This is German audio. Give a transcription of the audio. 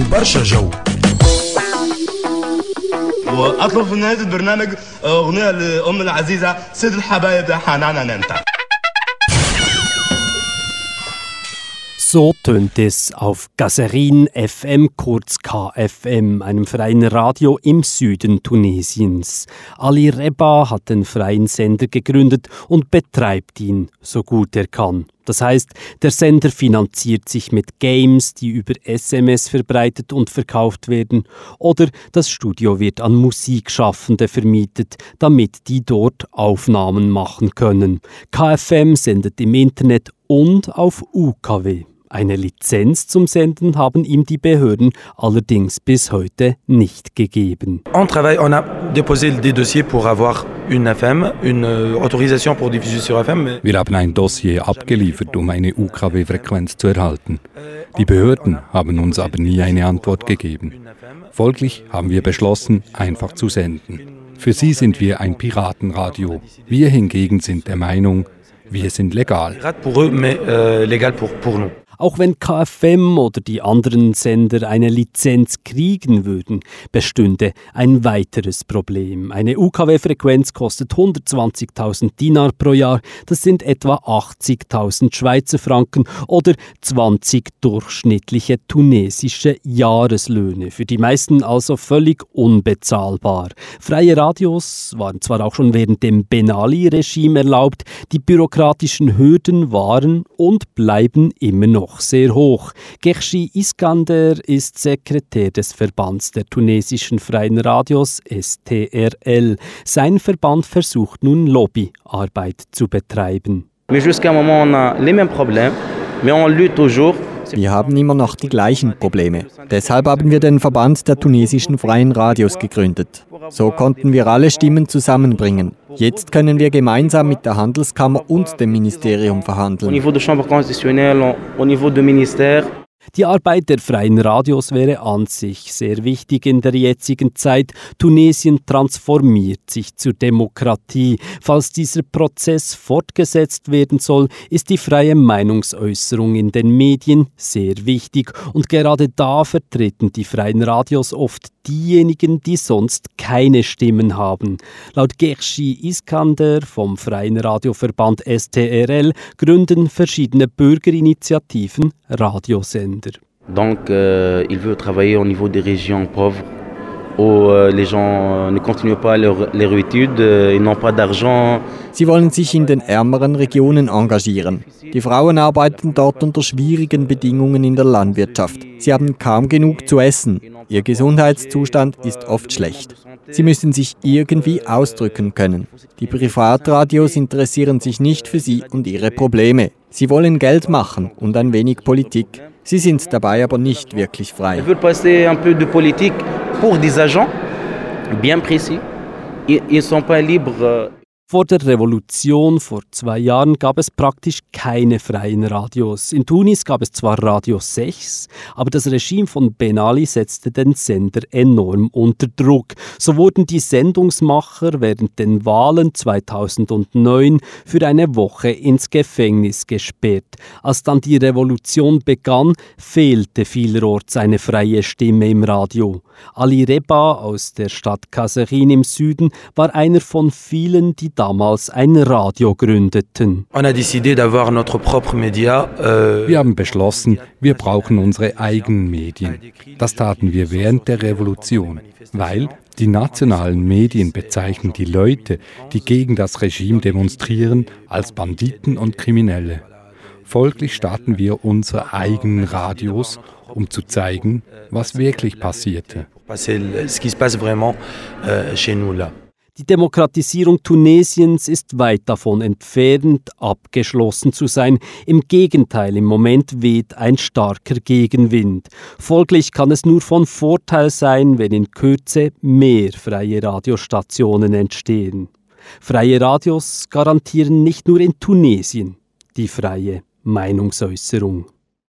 وبرشا جو واطلب في نهايه البرنامج اغنيه لام العزيزه سيد الحبايب يا حنانا ننتا So tönt es auf Gazerin FM, kurz KFM, einem freien Radio im Süden Tunesiens. Ali Reba hat den freien Sender gegründet und betreibt ihn so gut er kann. Das heißt, der Sender finanziert sich mit Games, die über SMS verbreitet und verkauft werden, oder das Studio wird an Musikschaffende vermietet, damit die dort Aufnahmen machen können. KFM sendet im Internet und auf UKW. Eine Lizenz zum Senden haben ihm die Behörden allerdings bis heute nicht gegeben. On travaille, on a déposé des dossiers pour avoir une euh, autorisation pour diffuser sur FM. Wir haben ein Dossier abgeliefert, um eine UKW-Frequenz zu erhalten. Die Behörden haben uns aber nie eine Antwort gegeben. Folglich haben wir beschlossen, einfach zu senden. Für sie sind wir ein Piratenradio. Wir hingegen sind der Meinung, wir sind legal. Auch wenn KFM oder die anderen Sender eine Lizenz kriegen würden, bestünde ein weiteres Problem. Eine UKW-Frequenz kostet 120.000 Dinar pro Jahr, das sind etwa 80.000 Schweizer Franken oder 20 durchschnittliche tunesische Jahreslöhne. Für die meisten also völlig unbezahlbar. Freie Radios waren zwar auch schon während dem Benali-Regime erlaubt, die bürokratischen Hürden waren und bleiben immer noch noch sehr hoch. Gershi Iskander ist Sekretär des Verbands der tunesischen freien Radios STRL. Sein Verband versucht nun Lobbyarbeit zu betreiben. Wir haben immer noch die gleichen Probleme. Deshalb haben wir den Verband der tunesischen freien Radios gegründet. So konnten wir alle Stimmen zusammenbringen. Jetzt können wir gemeinsam mit der Handelskammer und dem Ministerium verhandeln. Die Arbeit der freien Radios wäre an sich sehr wichtig in der jetzigen Zeit. Tunesien transformiert sich zur Demokratie. Falls dieser Prozess fortgesetzt werden soll, ist die freie Meinungsäußerung in den Medien sehr wichtig. Und gerade da vertreten die freien Radios oft diejenigen, die sonst keine Stimmen haben. Laut Gershi Iskander vom Freien Radioverband STRL gründen verschiedene Bürgerinitiativen Radiosender. Donc, euh, il veut travailler au niveau des régions pauvres où euh, les gens ne continuent pas leur, leur études, euh, ils n'ont pas d'argent. Sie wollen sich in den ärmeren Regionen engagieren. Die Frauen arbeiten dort unter schwierigen Bedingungen in der Landwirtschaft. Sie haben kaum genug zu essen. Ihr Gesundheitszustand ist oft schlecht. Sie müssen sich irgendwie ausdrücken können. Die Privatradios interessieren sich nicht für sie und ihre Probleme. Sie wollen Geld machen und ein wenig Politik. Sie sind dabei aber nicht wirklich frei. Pour des agents bien précis. Ils ne sont pas libres. Vor der Revolution vor zwei Jahren gab es praktisch keine freien Radios. In Tunis gab es zwar Radio 6, aber das Regime von Ben Ali setzte den Sender enorm unter Druck. So wurden die Sendungsmacher während den Wahlen 2009 für eine Woche ins Gefängnis gesperrt. Als dann die Revolution begann, fehlte vielerorts eine freie Stimme im Radio. Ali Reba aus der Stadt Kaserin im Süden war einer von vielen, die damals ein Radio gründeten. Euh, wir haben beschlossen, wir brauchen unsere eigenen Medien. Das taten wir während der Revolution, weil die nationalen Medien bezeichnen die Leute, die gegen das Regime demonstrieren, als Banditen und Kriminelle. Folglich starten wir unsere eigenen Radios, um zu zeigen, was wirklich passierte. Die Demokratisierung Tunesiens ist weit davon entfernt, abgeschlossen zu sein. Im Gegenteil, im Moment weht ein starker Gegenwind. Folglich kann es nur von Vorteil sein, wenn in Kürze mehr freie Radiostationen entstehen. Freie Radios garantieren nicht nur in Tunesien die freie Meinungsäußerung.